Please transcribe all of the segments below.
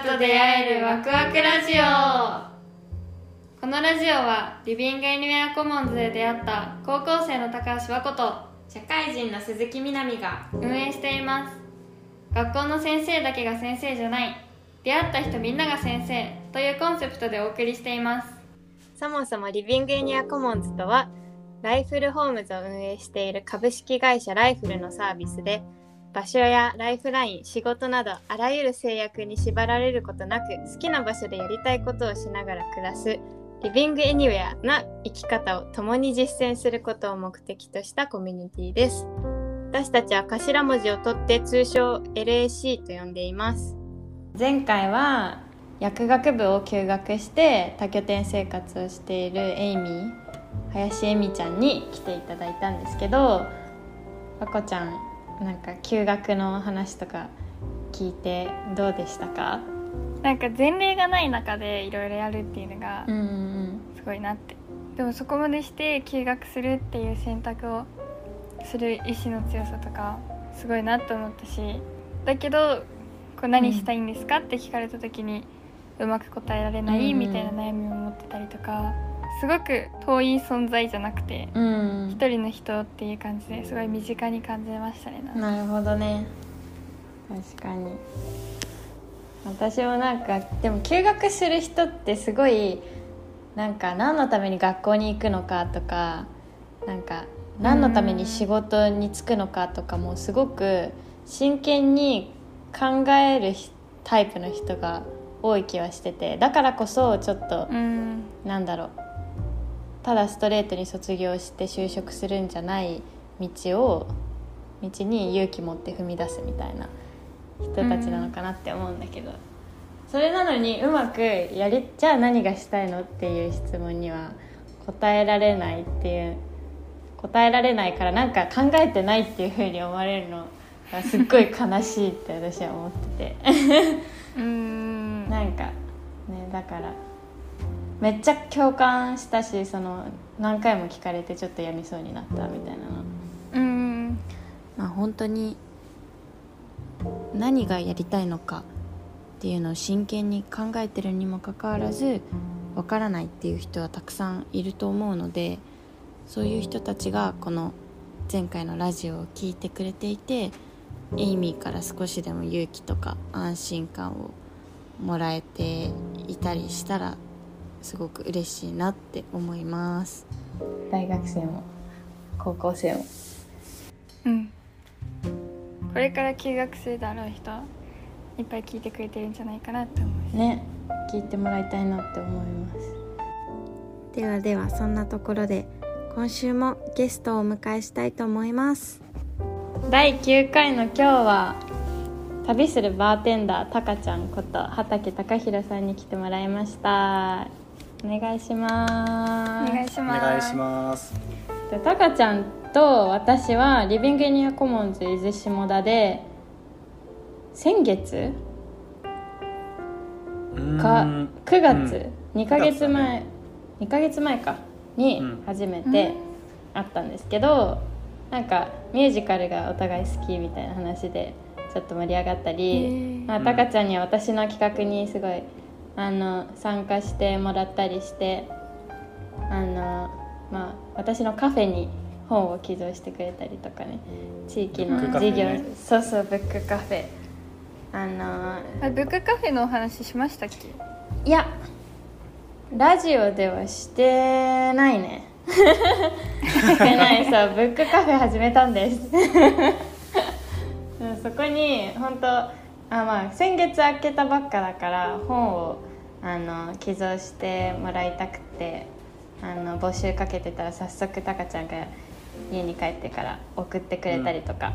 と出会えるワクワクラジオ。このラジオはリビングエニウェアコモンズで出会った高校生の高橋和子と社会人の鈴木みなみが運営しています。学校の先生だけが先生じゃない。出会った人みんなが先生というコンセプトでお送りしています。そもそもリビングエニアコモンズとはライフルホームズを運営している株式会社ライフルのサービスで場所やライフライン仕事などあらゆる制約に縛られることなく好きな場所でやりたいことをしながら暮らすリビングエニウェアな生き方を共に実践することを目的としたコミュニティです。私たちは頭文字を取って通称 LAC と呼んでいます。前回は薬学部を休学して多拠点生活をしているエイミー林恵美ちゃんに来ていただいたんですけど和子ちゃんなんか休学の話とか聞いてどうでしたか？なんか前例がない中でいろいろやるっていうのがすごいなって、でもそこまでして休学するっていう選択をする意志の強さとかすごいなと思ったしだけどこう何したいんですかって聞かれた時にうまく答えられないうん。みたいな悩みを持ってたりとかすごく遠い存在じゃなくてうん。一人の人っていう感じですごい身近に感じましたねなるほどね。確かに。私もなんかでも休学する人ってすごいなんか何のために学校に行くのかとかなんか何のために仕事に就くのかとかもすごく真剣に考えるひタイプの人が多い気はしててだからこそちょっとうん。なんだろうただストレートに卒業して就職するんじゃない道を道に勇気持って踏み出すみたいな人たちなのかなって思うんだけど、それなのにうまくやりじゃあ何がしたいのっていう質問には答えられないっていう答えられないからなんか考えてないっていうふうに思われるのがすっごい悲しいって私は思ってて。うん。なんかねだからめっちゃ共感したしその何回も聞かれてちょっとやみそうになったみたいなの。うん。まあ本当に何がやりたいのかっていうのを真剣に考えてるにもかかわらずわからないっていう人はたくさんいると思うのでそういう人たちがこの前回のラジオを聞いてくれていてエイミーから少しでも勇気とか安心感をもらえていたりしたらすごく嬉しいなって思います。大学生も高校生も。うん。これから休学するだろう人いっぱい聞いてくれてるんじゃないかなって思うし。ね。聞いてもらいたいなって思います。ではではそんなところで今週もゲストをお迎えしたいと思います。第9回の今日は旅するバーテンダーたかちゃんこと畑隆弘さんに来てもらいましたお願いしおます。願いしおます。願いします。でたかちゃんと私はリビングエニアコモンズ伊豆下田で先月かうん。9月、うん。2ヶ月9前、2ヶ月前かにうん。初めて会ったんですけど、なんかミュージカルがお互い好きみたいな話でちょっと盛り上がったへりー。まあたかちゃんには私の企画にすごいあの参加してもらったりしてあの、まあ、私のカフェに本を寄贈してくれたりとかね地域の事業、ェね。そうそうブックカフェ。あのあブックカフェのお話しましたっけ？いやラジオではしてないね。してない。そうブックカフェ始めたんです。うんそこに本当あまあ先月開けたばっかだから本をあの寄贈してもらいたくてあの募集かけてたら早速タカちゃんが家に帰ってから送ってくれたりとか、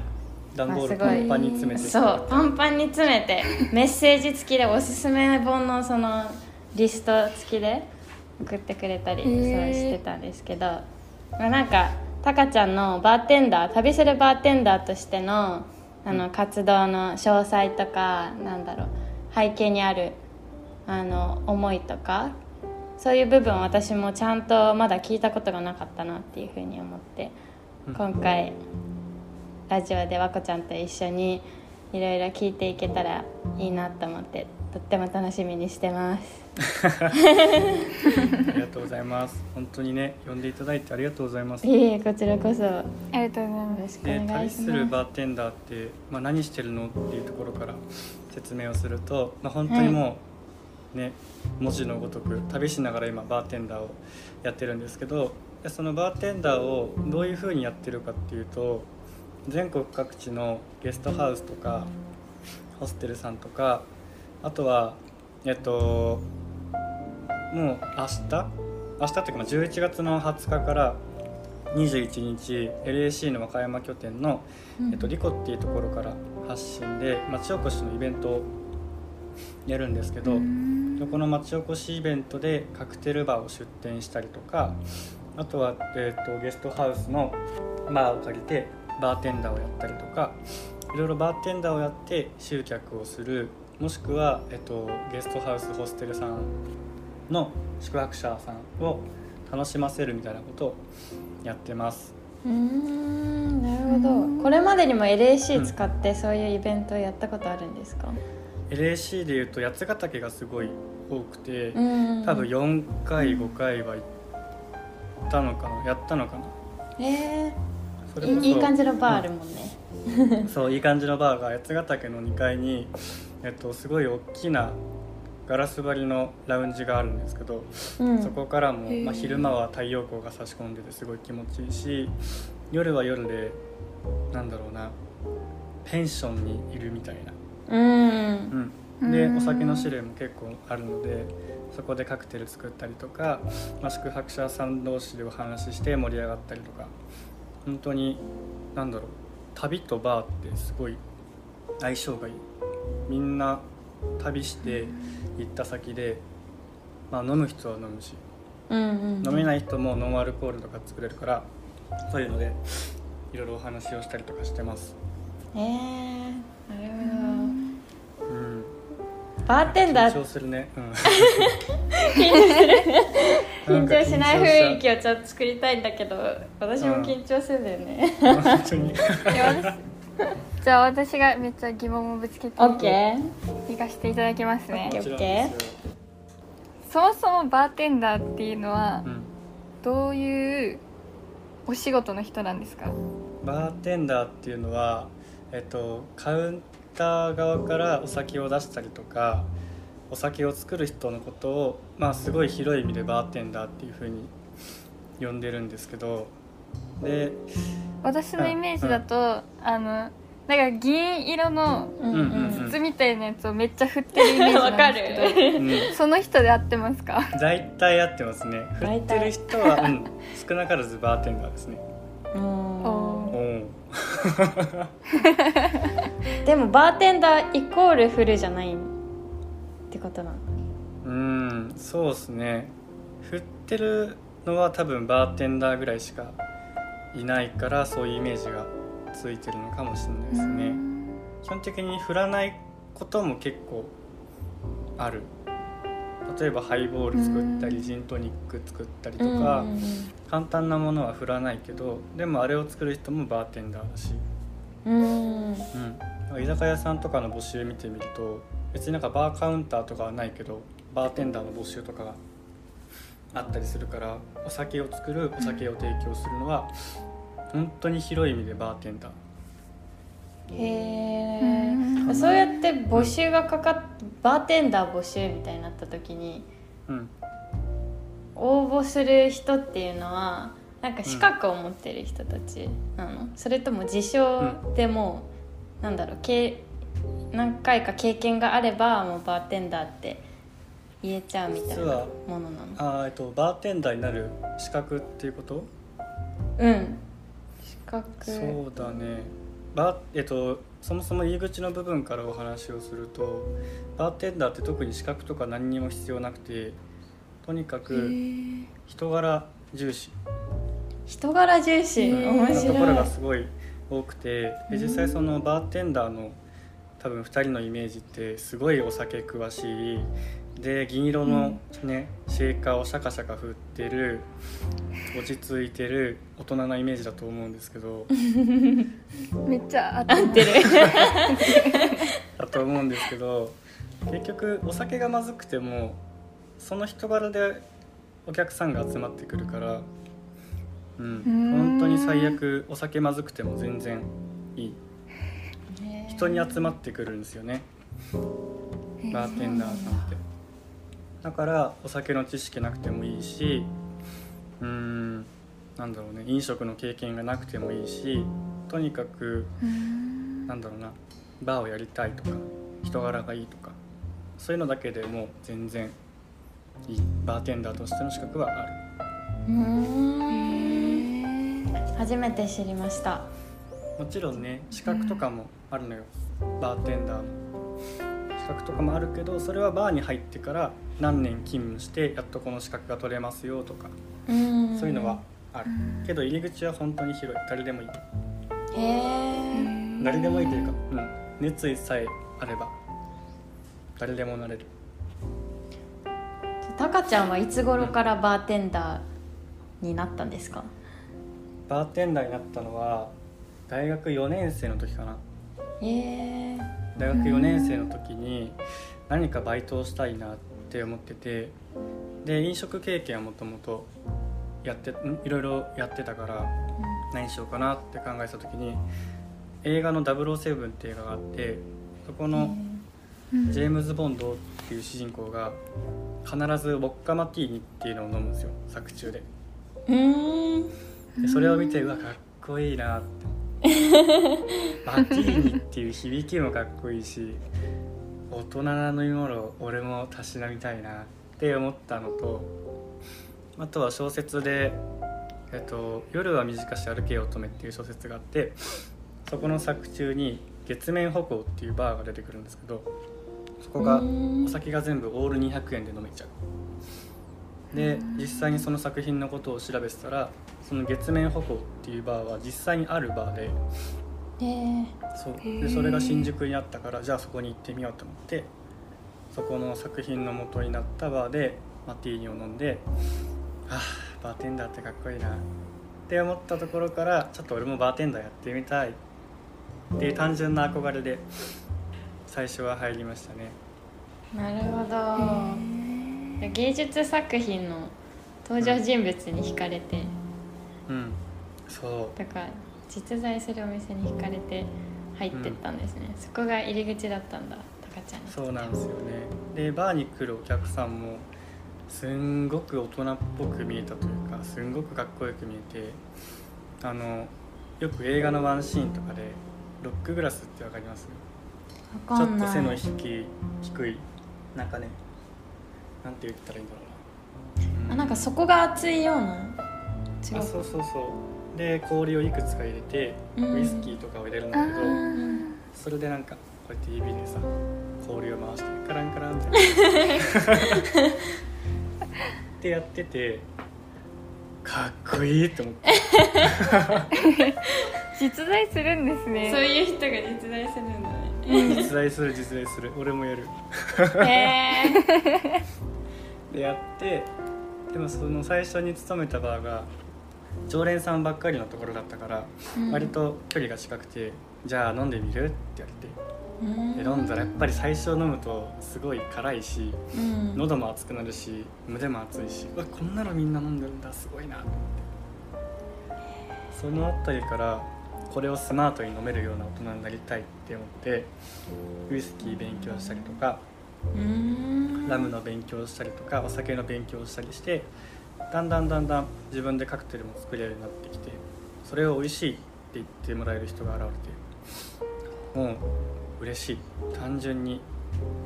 段ボールあすごい。パンパンに詰めて。そうパンパンに詰めてメッセージ付きでおすすめ本のそのリスト付きで送ってくれたり、そうしてたんですけど、まあ、なんかタカちゃんのバーテンダー旅するバーテンダーとしてのあの活動の詳細とかなんだろう背景にあるあの思いとかそういう部分を私もちゃんとまだ聞いたことがなかったなっていうふうに思って今回ラジオで和子ちゃんと一緒にいろいろ聞いていけたらいいなと思ってとっても楽しみにしてますありがとうございます。本当にね呼んでいただいてありがとうございます。いえいえこちらこそ。よありがとうございます。で旅願いしす。るまバーテンダーって、まあ、何してるのっていうところから説明をすると、まあ、本当にもうね、文字のごとく旅しながら今バーテンダーをやってるんですけどでそのバーテンダーをどういうふうにやってるかっていうと全国各地のゲストハウスとかホステルさんとかあとはえっともう明日？明日っていうかまあ11月の20日から21日 LAC の和歌山拠点の、えっと、リコっていうところから発信で町おこしのイベントをやるんですけど、この町おこしイベントでカクテルバーを出店したりとかあとは、えー、とゲストハウスのバーを借りてバーテンダーをやったりとかいろいろバーテンダーをやって集客をするもしくは、えっとゲストハウスホステルさんの宿泊者さんを楽しませるみたいなことをやってます。うーんなるほど。これまでにも LAC 使ってそういうイベントをやったことあるんですか？LAC でいうと八ヶ岳がすごい多くて、うん。多分4回5回は行ったのかなやったのかな。えーいいい感じのバーあるもんね、そういい感じのバーが八ヶ岳の2階に、えっと、すごい大きなガラス張りのラウンジがあるんですけど、うん。そこからも、まあ、昼間は太陽光が差し込んでてすごい気持ちいいし夜は夜でなんだろうなペンションにいるみたいな、うん。うん、でうん。お酒の種類も結構あるのでそこでカクテル作ったりとか、まあ、宿泊者さん同士でお話しして盛り上がったりとか。本当になんだろう旅とバーってすごい相性がいい。みんな旅して行った先で、まあ、飲む人は飲むしうんうん飲めない人もノンアルコールとか作れるからそういうのでいろいろお話をしたりとかしてます。えー、なるうん、ほどバーテンダー。緊張するね。うん、緊張 しない雰囲気。気をちょっと作りたいんだけど私も緊張するんだよね、本当に。じゃあ私がめっちゃ疑問をぶつけてオッケー。行かせていただきますね。オッケー。そもそもバーテンダーっていうのはうん。どういうお仕事の人なんですか？バーテンダーっていうのは、えっと、カウンター側からお酒を出したりとかお酒を作る人のことを、まあ、すごい広い意味でバーテンダーっていうふうに呼んでるんですけど。で私のイメージだと、あのなんか銀色のうんうんうん。筒みたいなやつをめっちゃ振ってるイメージなんですけど。うん。その人で合ってますか？大体合ってますね。振ってる人は、うん、少なからずバーテンダーですね。でもバーテンダーイコールフルじゃないってことなの？うんそうですね。振ってるのは多分バーテンダーぐらいしかいないからそういうイメージがついてるのかもしれないですね。基本的に振らないことも結構ある。例えばハイボール作ったりうん。ジントニック作ったりとかうん。簡単なものは振らないけどでもあれを作る人もバーテンダーだし、うん。うん、居酒屋さんとかの募集見てみると別になんかバーカウンターとかはないけどバーテンダーの募集とかがあったりするからお酒を作るお酒を提供するのは本当に広い意味でバーテンダー。へうん。えそうやって募集がかかっバーテンダー募集みたいになった時にうん。応募する人っていうのはなんか資格を持ってる人たちなの、それとも自称でもう、なんだろうけ何回か経験があればもうバーテンダーって言えちゃうみたいなものなの？あーえっとバーテンダーになる資格っていうこと？うん資格そうだね。バーえっとそもそも入り口の部分からお話をするとバーテンダーって特に資格とか何にも必要なくてとにかく人柄重視。人柄重視。面なところ白いがすごい多くてで実際そのバーテンダーの多分2人のイメージってすごいお酒詳しいで銀色のね、シェーカーをシャカシャカ振ってる落ち着いてる大人なイメージだと思うんですけど。めっちゃ合って合ってる。だと思うんですけど結局お酒がまずくてもその人柄でお客さんが集まってくるから、うん、ん。本当に最悪お酒まずくても全然いい。人に集まってくるんですよね。バーテンダーさんってだからお酒の知識なくてもいいしうーんなんだろうね飲食の経験がなくてもいいしとにかくうん。なんだろうなバーをやりたいとか人柄がいいとかそういうのだけでもう全然いい。バーテンダーとしての資格はある。うーん。へ初めて知りました。もちろんね資格とかもあるのよ、バーテンダーの資格とかもあるけどそれはバーに入ってから何年勤務してやっとこの資格が取れますよとかうん。そういうのはある。けど入り口は本当に広い。誰でもいい。誰でもいいというか、うん、熱意さえあれば誰でもなれる。タカちゃんはいつ頃からバーテンダーになったんですか？バーテンダーになったのは大学4年生の時かな。へえ大学4年生の時に何かバイトをしたいなって思っててで飲食経験はもともとやってんいろいろやってたから何しようかなって考えた時に映画の「007」っていう映画があってそこのジェームズ・ボンドっていう主人公が必ずウォッカマティーニっていうのを飲むんですよ作中で。でそれを見てうわかっこいいなってマティーニっていう響きもかっこいいし大人な飲み物俺もたしなみたいなって思ったのとあとは小説で「えっと、夜は短し歩けよ乙女」っていう小説があってそこの作中に月面歩行っていうバーが出てくるんですけどそこがお酒が全部オール200円で飲めちゃうで実際にその作品のことを調べてたらその月面歩行っていうバーは実際にあるバーでへえそう。でそれが新宿にあったからじゃあそこに行ってみようと思ってそこの作品の元になったバーでマティーニを飲んでああバーテンダーってかっこいいな。って思ったところからちょっと俺もバーテンダーやってみたい。っていう単純な憧れで最初は入りましたね。なるほど芸術作品の登場人物に惹かれて。うん。そう。だから実在するお店に惹かれて入ってったんですね、そこが入り口だったんだタカちゃん。にそうなんですよね。でバーに来るお客さんもすんごく大人っぽく見えたというかすんごくかっこよく見えてあのよく映画のワンシーンとかでロックグラスってわかります？わかんない。ちょっと背の低い低いなんかねなんて言ったらいいんだろうな、あなんかそこが熱いような。違うあそうそうそう。で氷をいくつか入れてうん。ウイスキーとかを入れるんだけど、それでなんかこうやって指でさ氷を回してカランカランみたいなってやっててかっこいいって思って。実在するんですね。そういう人が実在するんだね。実在する実在する。俺もやる。へえでやってでもその最初に勤めたバーが常連さんばっかりのところだったから、割と距離が近くて「じゃあ飲んでみる?」って言われてで飲んだらやっぱり最初飲むとすごい辛いしうん。喉も熱くなるし胸も熱いしうわこんなのみんな飲んでるんだすごいなと思って。その辺りからこれをスマートに飲めるような大人になりたいって思ってウイスキー勉強したりとかうんラムの勉強したりとかお酒の勉強したりしてだんだんだんだん自分でカクテルも作れるようになってきてそれを美味しいって言ってもらえる人が現れてもう嬉しい。単純に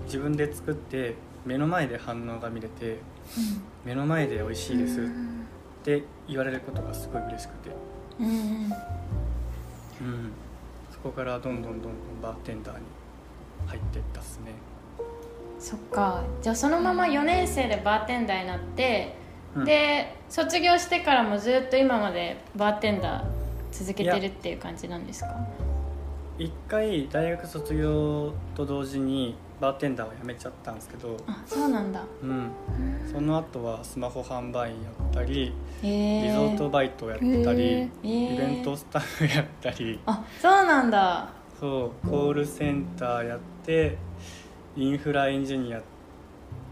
自分で作って目の前で反応が見れて目の前で美味しいですって言われることがすごい嬉しくて、うん、そこからどんどんどんどんバーテンダーに入っていったっすね。そっか。じゃあそのまま4年生でバーテンダーになって、うん。で卒業してからもずっと今までバーテンダー続けてるっていう感じなんですか？一回大学卒業と同時にバーテンダーを辞めちゃったんですけど、あそうなんだ。うん、その後はスマホ販売員やったりへえリゾートバイトやったり、へえイベントスタッフやったり。あそうなんだ。そうコールセンターやってインフラエンジニア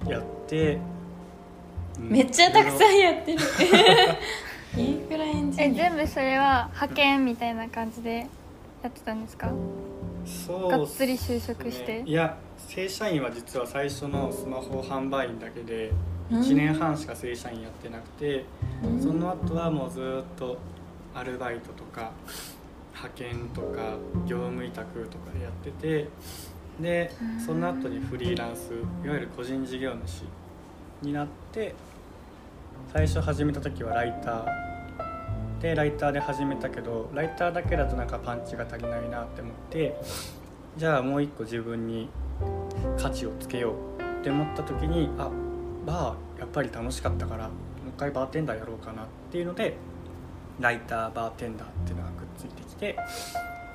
やって、うんめっちゃたくさいんやってる。インフラエンジえニア。全部それは派遣みたいな感じでやってたんですか？ろいろがっつり就職して。いや正社員は実は最初のスマホ販売員だけでうん。1年半しか正社員やってなくてうん。その後はもうずっとアルバイトとか派遣とか業務委託とかでやっててでうん。その後にフリーランスいわゆる個人事業主になって最初始めた時はライター。でライターで始めたけどライターだけだとなんかパンチが足りないなって思ってじゃあもう一個自分に価値をつけようって思った時にあバーやっぱり楽しかったからもう一回バーテンダーやろうかなっていうのでライターバーテンダーっていうのがくっついてきて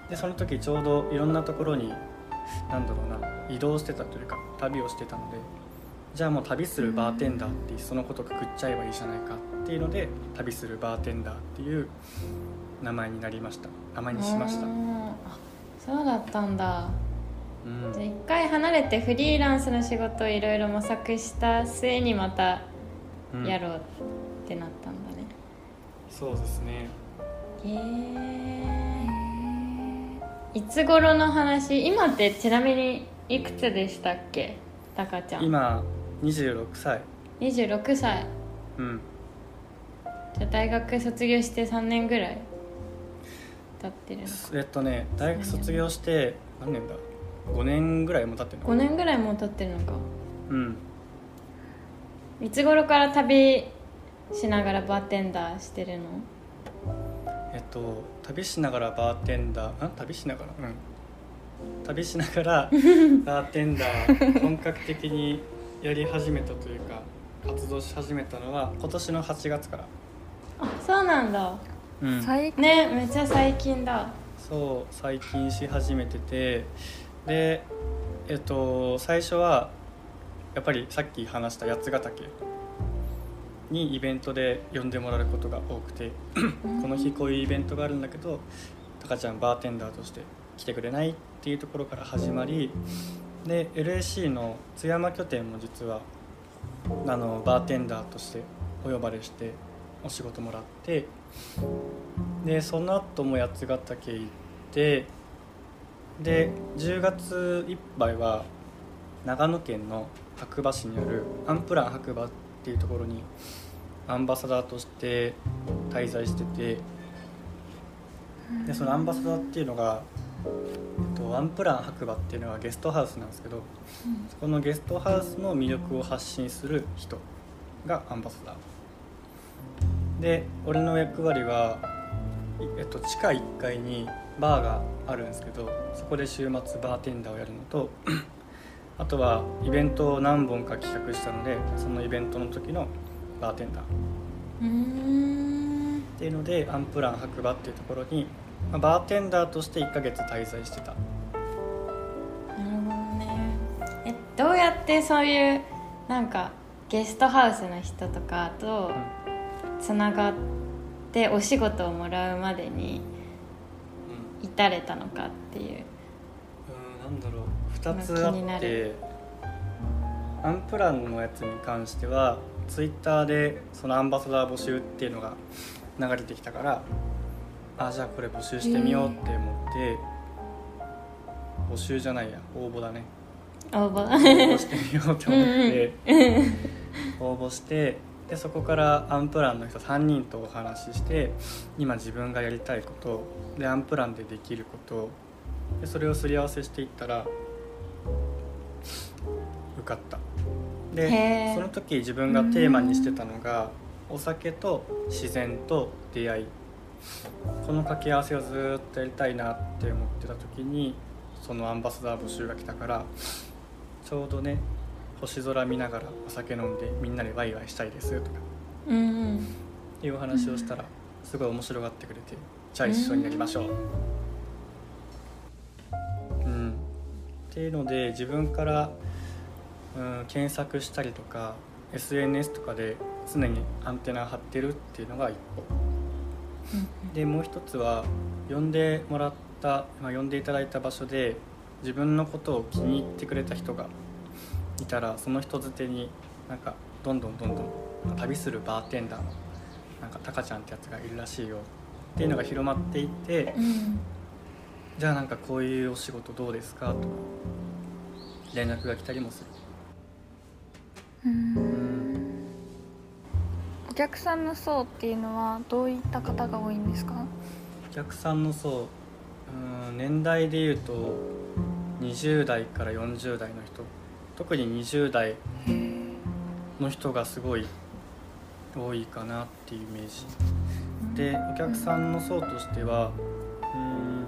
でその時ちょうどいろんなところになんだろうな移動してたというか旅をしてたのでじゃあもう旅するバーテンダーっていっそのことくくっちゃえばいいじゃないかっていうので旅するバーテンダーっていう名前になりました。名前にしました。う、んあそうだったんだ。うん。じゃあ一回離れてフリーランスの仕事をいろいろ模索した末にまたうん。やろうってなったんだね、そうですね。へえいつ頃の話？今ってちなみにいくつでしたっけ？たかちゃん。今26歳。26歳。うん。じゃあ大学卒業して3年ぐらい経ってるのか。えっとね大学卒業して何年だ？5年ぐらいも経ってるの5年ぐらいもう経ってるのか。うん。いつ頃から旅しながらバーテンダーしてるの？えっと旅しながらバーテンダーん旅しながら？うん。旅しながら バーテンダー本格的にやり始めたというか活動し始めたのは今年の8月から、あそうなんだ。うん。最近。ねめっちゃ最近だ。そう最近し始めててでえっと最初はやっぱりさっき話した八ヶ岳にイベントで呼んでもらうことが多くてこの日こういうイベントがあるんだけどタカちゃんバーテンダーとして来てくれないっていうところから始まりで LAC の津山拠点も実はあのバーテンダーとしてお呼ばれしてお仕事もらってでその後も八ヶ岳行ってで10月いっぱいは長野県の白馬市にあるアンプラン白馬っていうところにアンバサダーとして滞在しててでそのアンバサダーっていうのが、えっと、アンプラン白馬っていうのはゲストハウスなんですけどそこのゲストハウスの魅力を発信する人がアンバサダー。で俺の役割は、いえっと、地下1階にバーがあるんですけどそこで週末バーテンダーをやるのとあとはイベントを何本か企画したのでそのイベントの時のバーテンダー。うーん。っていうのでアンプラン白馬っていうところに、まあバーテンダーとして1ヶ月滞在してた。なるほどね。えどうやってそういうなんかゲストハウスの人とかとつながってお仕事をもらうまでにうん。至れたのかっていう。うんなんだろう。2つあって。るアンプランのやつに関してはツイッターでそのアンバサダー募集っていうのが流れてきたからあじゃあこれ募集してみようって思って募集じゃないや。応募だね。応募。応募してみようと思って。応募してでそこからアンプランの人3人とお話しして今自分がやりたいことでアンプランでできることでそれをすり合わせしていったら受かった。でその時自分がテーマにしてたのがお酒と自然と出会い。この掛け合わせをずーっとやりたいなって思ってた時にそのアンバサダー募集が来たからちょうどね星空見ながらお酒飲んでみんなでワイワイしたいですとかうんいうお話をしたらすごい面白がってくれてじゃあ一緒にやりましょうっていうので自分から、うん、検索したりとか SNS とかで常にアンテナ張ってるっていうのが一歩。でもう一つは呼んでもらった、まあ、呼んでいただいた場所で自分のことを気に入ってくれた人がいたらその人づてになんかどんどんどんどん旅するバーテンダーのなんかタカちゃんってやつがいるらしいよっていうのが広まっていってうん。じゃあなんかこういうお仕事どうですか？とか連絡が来たりもする。うん。お客さんの層っていうのはどういった方が多いんですか？お客さんの層うん年代でいうと20代から40代の人。特に20代の人がすごい多いかなっていうイメージ。でお客さんの層としてはうん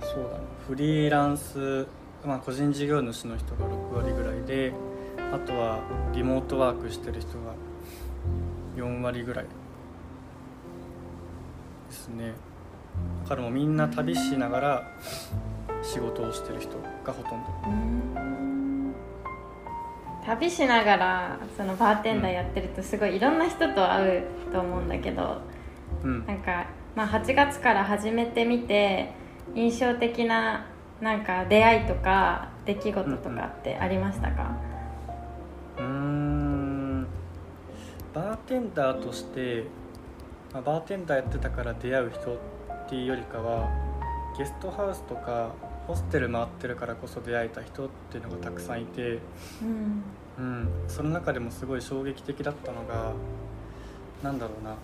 そうだな。フリーランス、まあ、個人事業主の人が6割ぐらいであとはリモートワークしてる人が4割ぐらいですね。だからもうみんな旅しながら仕事をしてる人がほとんど。旅しながらそのバーテンダーやってるとすごいいろんな人と会うと思うんだけどうん。なんか、まあ、8月から始めてみて印象的ななんか出会いとか出来事とかってありましたか、うーん。バーテンダーとして、まあ、バーテンダーやってたから出会う人っていうよりかはゲストハウスとかホステル回ってるからこそ出会えた人っていうのがたくさんいて、うん。うん、その中でもすごい衝撃的だったのがなんだろうな。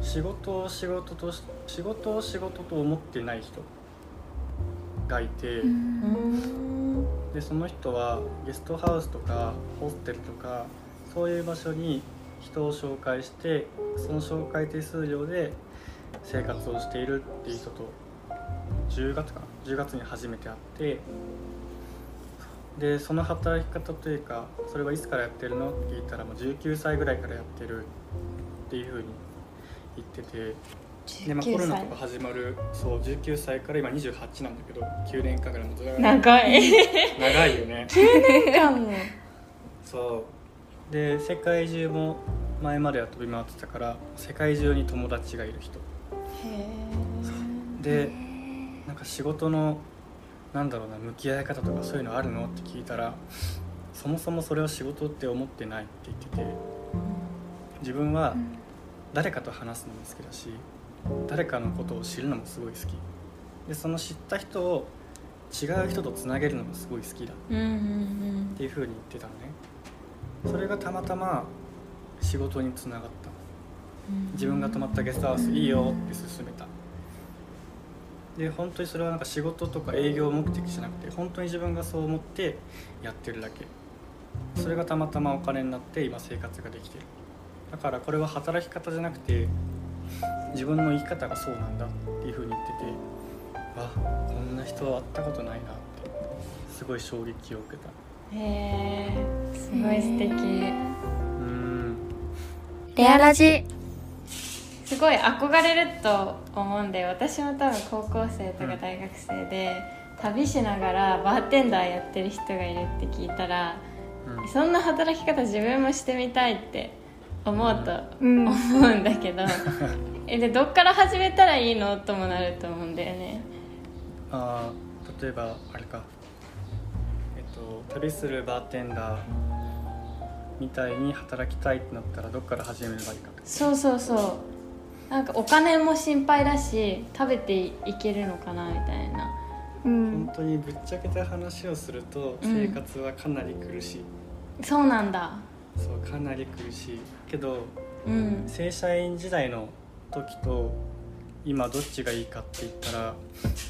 仕事を仕事とし仕事を仕事と思ってない人がいて。うんでその人はゲストハウスとかホステルとかそういう場所に人を紹介してその紹介手数料で生活をしているっていう人と10月かな10月に初めて会ってでその働き方というかそれはいつからやってるのって聞いたらもう19歳ぐらいからやってるっていうふうに言ってて。でまあ、コロナとか始まるそう19歳から今28なんだけど9年間ぐらいもずっと長い。長いよね。かも。そう。で世界中も前までは飛び回ってたから世界中に友達がいる人。でなんか仕事のなんだろうな向き合い方とかそういうのあるのって聞いたらそもそもそれを仕事って思ってないって言ってて自分は誰かと話すのも好きだし誰かのことを知るのもすごい好き。でその知った人を違う人とつなげるのもすごい好きだ。っていう風に言ってたのね。それがたまたま仕事につながった。うん。自分が泊まったゲストハウスいいよ。って勧めた。で本当にそれはなんか仕事とか営業目的じゃなくて本当に自分がそう思ってやってるだけ。それがたまたまお金になって今生活ができてる。だからこれは働き方じゃなくて自分の生き方がそうなんだっていう風に言っててあこんな人は会ったことないなってすごい衝撃を受けた。へえすごい素敵。うん。レアラジ。すごい憧れると思うんで私も多分高校生とか大学生で、旅しながらバーテンダーやってる人がいるって聞いたらうん。そんな働き方自分もしてみたいって思うとうん。思うんだけど えでどっから始めたらいいのともなると思うんだよね。あー例えばあれか。えっと旅するバーテンダーみたいに働きたいってなったらどっから始めればいいかそうそうそう。なんかお金も心配だし食べていけるのかなみたいな。うん。本当にぶっちゃけた話をするとうん。生活はかなり苦しい、そうなんだそうかなり苦しいけどうん。正社員時代の時と今どっちがいいかって言ったら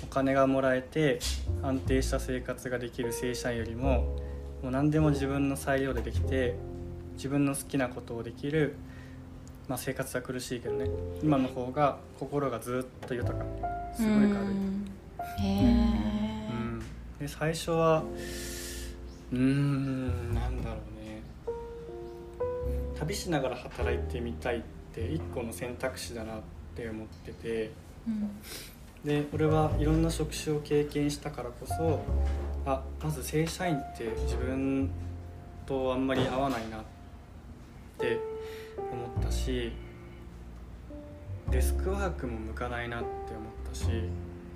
お金がもらえて安定した生活ができる正社員よりももう何でも自分の裁量でできて自分の好きなことをできる、まあ、生活は苦しいけどね。今の方が心がずっと豊か。すごい軽い。うん。へえうん、で最初はうーんなんだろうね旅しながら働いてみたいって一個の選択肢だなって思ってて。うん。で俺はいろんな職種を経験したからこそあまず正社員って自分とあんまり合わないなって思ったしデスクワークも向かないなって思ったし。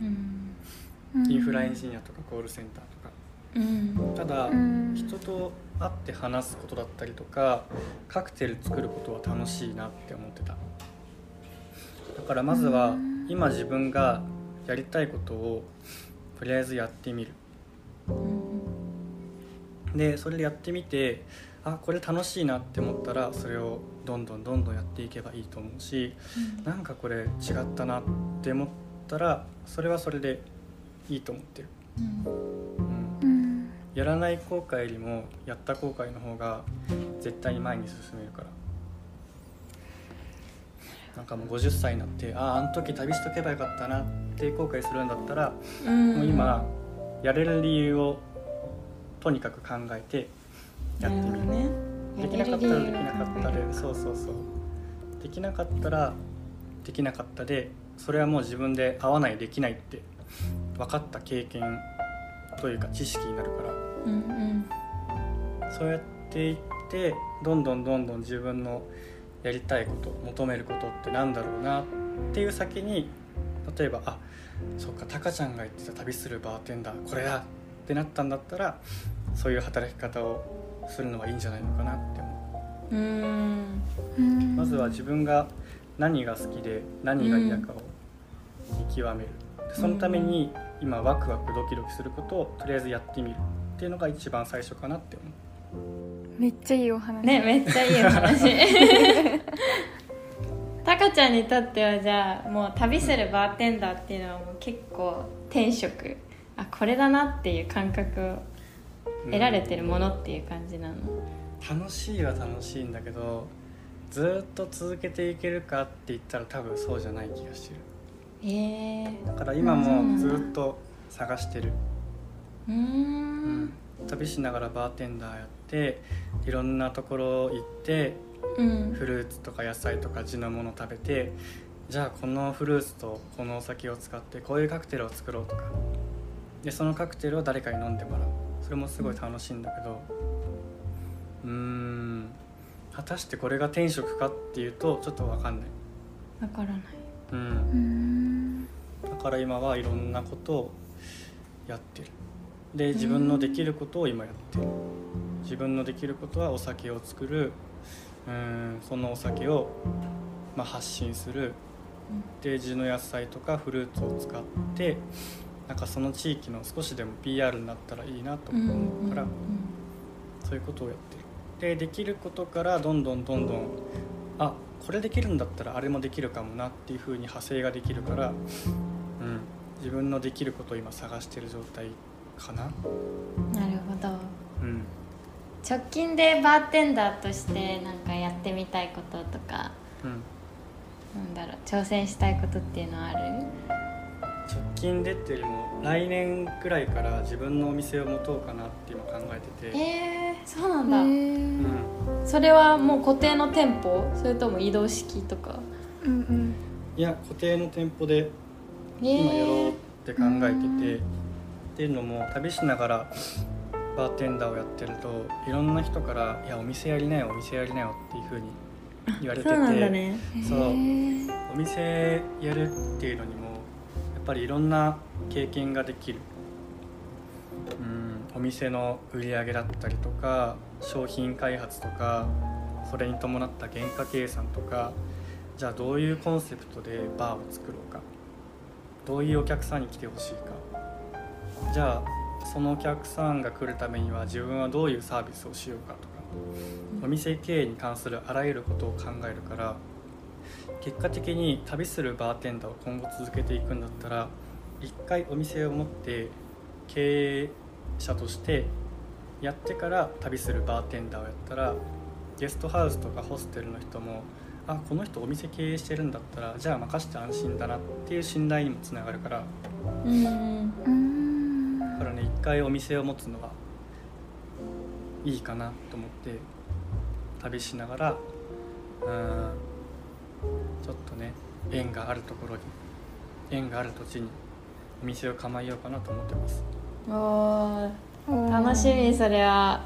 うん。インフラエンジニアとかコールセンターとか。うん。ただ、うん。人と会って話すことだったりとかカクテル作ることは楽しいなって思ってた。だからまずはうん。今自分がやりたいことをとりあえずやってみる。でそれでやってみてあこれ楽しいなって思ったらそれをどんどんどんどんやっていけばいいと思うしなんかこれ違ったなって思ったらそれはそれでいいと思ってる、うん、うんやらない後悔よりもやった後悔の方が絶対に前に進めるから。なんかもう50歳になってあああの時旅しとけばよかったなって後悔するんだったら、うん。もう今やれる理由をとにかく考えてやってみる、ね。できなかったらできなかったでそうそうそう。できなかったらできなかったでそれはもう自分で合わないできないって分かった経験というか知識になるからうんうんそうやっていってどんどんどんどん自分のやりたいこと求めることってなんだろうなっていう先に例えばあそっかタカちゃんが言ってた旅するバーテンダーこれだってなったんだったらそういう働き方をするのはいいんじゃないのかなって思う。うんうんまずは自分が何が好きで何が嫌かを見極める、でそのために今ワクワクドキドキすることをとりあえずやってみるっていうのが一番最初かなって思う。めっちゃいいお話。ねめっちゃいいお話。タカちゃんにとってはじゃあもう旅するバーテンダーっていうのはもう結構天職。あこれだなっていう感覚を得られてるものっていう感じなの、楽しいは楽しいんだけどずーっと続けていけるかって言ったら多分そうじゃない気がしてる。へえだから今もずーっと探してる、うーん。旅しながらバーテンダーやっていろんなところ行ってうん。フルーツとか野菜とか地のもの食べてじゃあこのフルーツとこのお酒を使ってこういうカクテルを作ろうとか。でそのカクテルを誰かに飲んでもらう。それもすごい楽しいんだけど。うーん。果たしてこれが天職かっていうとちょっと分かんない、わからない。うん、うん。だから今はいろんなことをやってるで自分のできることを今やってる。自分のできることはお酒を作る。うんそのお酒を、まあ、発信する。で地の野菜とかフルーツを使ってなんかその地域の少しでも PR になったらいいなと思うから、そういうことをやってる。でできることからどんどんどんどんあこれできるんだったらあれもできるかもなっていう風に派生ができるから、うん、自分のできることを今探してる状態かな、なるほど。うん、直近でバーテンダーとしてなんかやってみたいこととかうん、なんだろう挑戦したいことっていうのはある？直近でっていうよりも来年くらいから自分のお店を持とうかなって今考えてて、えー、そうなんだ、うん、それはもう固定の店舗？それとも移動式とか？うんうん。いや固定の店舗でえー今やろうって考えてて、っていうのも旅しながらバーテンダーをやってるといろんな人から「いやお店やりなよお店やりなよ」っていう風に言われててそうお店やるっていうのにもやっぱりいろんな経験ができる。うんお店の売り上げだったりとか商品開発とかそれに伴った原価計算とかじゃあどういうコンセプトでバーを作ろうか。どういうお客さんに来てほしいかじゃあそのお客さんが来るためには自分はどういうサービスをしようかとかお店経営に関するあらゆることを考えるから結果的に旅するバーテンダーを今後続けていくんだったら一回お店を持って経営者としてやってから旅するバーテンダーをやったらゲストハウスとかホステルの人もあこの人お店経営してるんだったらじゃあ任せて安心だなっていう信頼にもつながるからうんからね一回お店を持つのはいいかなと思って旅しながらうんちょっとね縁があるところに縁がある土地にお店を構えようかなと思ってます。お楽しみそれは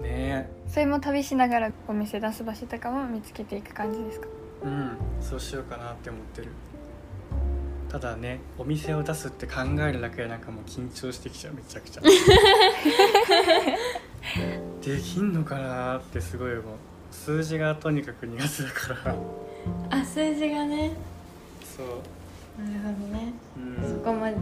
ねそれも旅しながらお店出す場所とかも見つけていく感じですか？えうんそうしようかなって思ってるただねお店を出すって考えるだけでなんかもう緊張してきちゃうめちゃくちゃ。できんのかなってすごいもう。数字がとにかく苦手だから。あ数字がね。そう、なるほどね、うん、そこも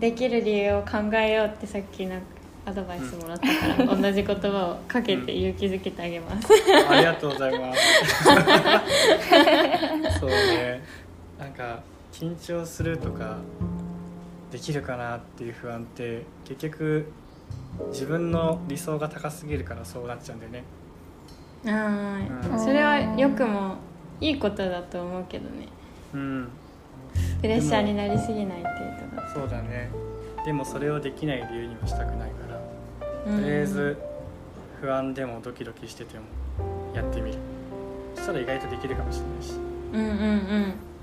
できる理由を考えようってさっきなんかアドバイスもらったから、同じ言葉をかけて勇気づけてあげます、ありがとうございます。そうね。なんか緊張するとかできるかなっていう不安って結局自分の理想が高すぎるからそうなっちゃうんだよね。あうんあそれはよくもいいことだと思うけどね。うん。プレッシャーになりすぎないっていうとこ。そうだね。でもそれをできない理由にはしたくないから。ろとりあえず不安でもドキドキしててもやってみる。そしたら意外とできるかもしれないし。うんうんうんうん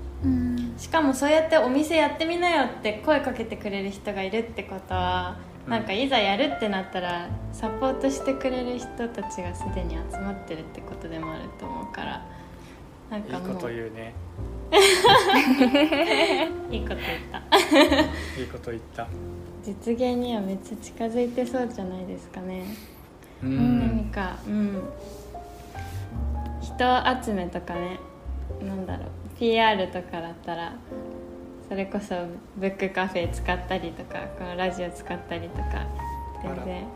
しかもそうやってお店やってみなよって声かけてくれる人がいるってことは、うん。なんかいざやるってなったらサポートしてくれる人たちがすでに集まってるってことでもあると思うからなんいいこかもうと言うね。いいこと言った。いいこと言った。実現にはめっちゃ近づいてそうじゃないですかね、う何かうん。人集めとかねなんだろう PR とかだったらそれこそブックカフェ使ったりとかこのラジオ使ったりとか全然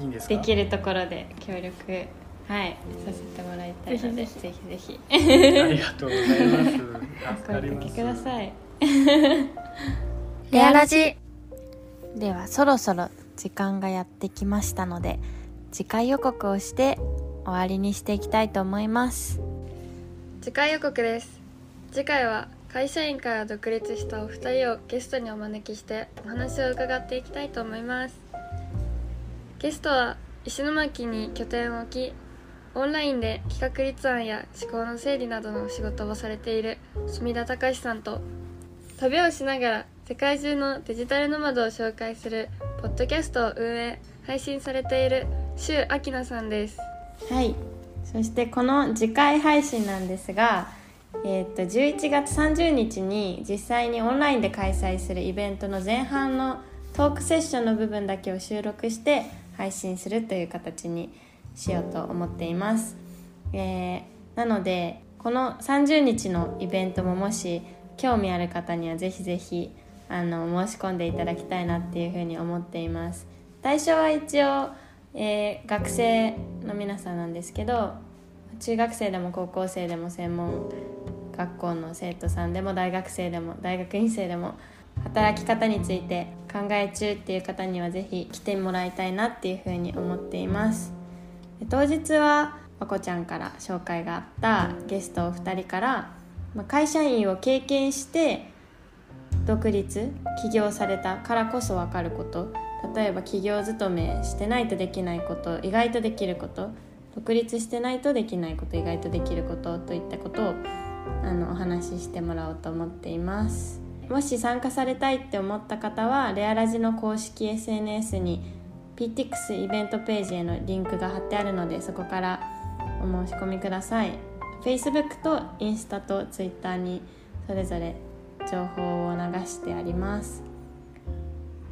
いいんでできるところで協力はいさせてもらいたいのでぜぜひ。ぜひありがとうございます。助かります。声かけください。レアラジ。ではそろそろ時間がやってきましたので次回予告をして終わりにしていきたいと思います。次回予告です次回は会社員から独立したお二人をゲストにお招きしてお話を伺っていきたいと思います。ゲストは石巻に拠点を置きオンラインで企画立案や思考の整理などの仕事をされている住田隆さんと旅をしながら世界中のデジタルノマドを紹介するポッドキャストを運営配信されている周明菜さんです。はい。そしてこの次回配信なんですが、えー、と11月30日に実際にオンラインで開催するイベントの前半のトークセッションの部分だけを収録して配信するという形にしようと思っています、えーなのでこの30日のイベントももし興味ある方にはぜひぜひあの申し込んでいただきたいなっていうふうに思っています。対象は一応えー学生の皆さんなんですけど中学生でも高校生でも専門学校の生徒さんでも大学生でも大学院生でも働き方について考え中っていう方にはぜひ来てもらいたいなっていうふうに思っています。当日はまこちゃんから紹介があったゲストお二人から、ま会社員を経験して独立起業されたからこそ分かること。例えば企業勤めしてないとできないこと意外とできること。独立してないとできないこと意外とできることといったことをあのお話ししてもらおうと思っています。もし参加されたいって思った方はレアラジの公式 SNS に PTX イベントページへのリンクが貼ってあるのでそこからお申し込みください。Facebook とインスタと Twitter にそれぞれ情報を流してあります。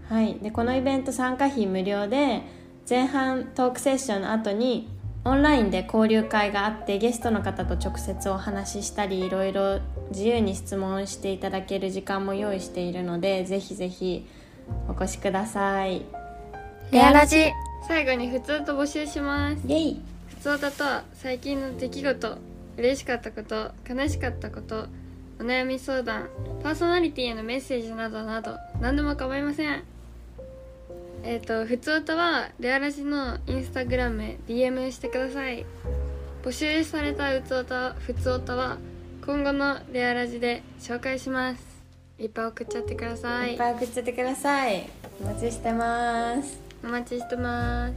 はい、でこのイベント参加費無料で前半トークセッションの後にオンラインで交流会があってゲストの方と直接お話ししたりいろいろ自由に質問していただける時間も用意しているのでぜひぜひお越しください。レアラジ。最後に普通と募集します。イエイ。普通だとは最近の出来事嬉しかったこと悲しかったことお悩み相談パーソナリティへのメッセージなどなど何でも構いませんえっ、と普通歌はレアラジのインスタグラムへ DM してください。募集されたうつおたふつおたは今後のレアラジで紹介します。いっぱい送っちゃってください。いっぱい送っちゃってください。お待ちしてます。お待ちしてます。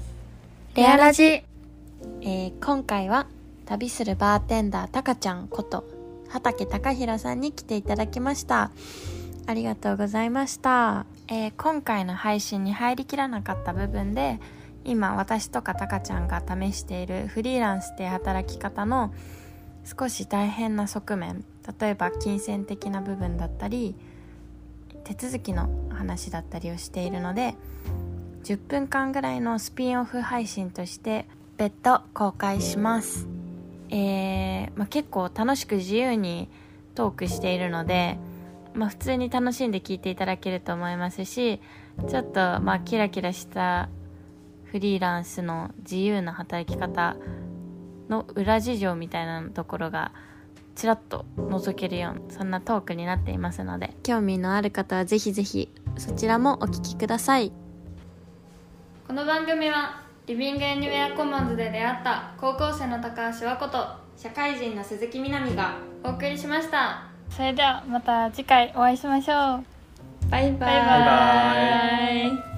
レアラジ、えー今回は旅するバーテンダーたかちゃんこと畑隆弘さんに来ていただきましたありがとうございました、えー今回の配信に入りきらなかった部分で今私とかたかちゃんが試しているフリーランスって働き方の少し大変な側面例えば金銭的な部分だったり手続きの話だったりをしているので10分間ぐらいのスピンオフ配信として別途公開します、えーまあ、結構楽しく自由にトークしているので、まあ、普通に楽しんで聞いていただけると思いますしちょっとまあキラキラしたフリーランスの自由な働き方の裏事情みたいなところがちらっと覗けるようなそんなトークになっていますので。興味のある方はぜひぜひそちらもお聞きください。この番組はリビングエニウェアコモンズで出会った高校生の高橋和子と社会人の鈴木みなみがお送りしましたそれではまた次回お会いしましょう。バイバイ。バイバイ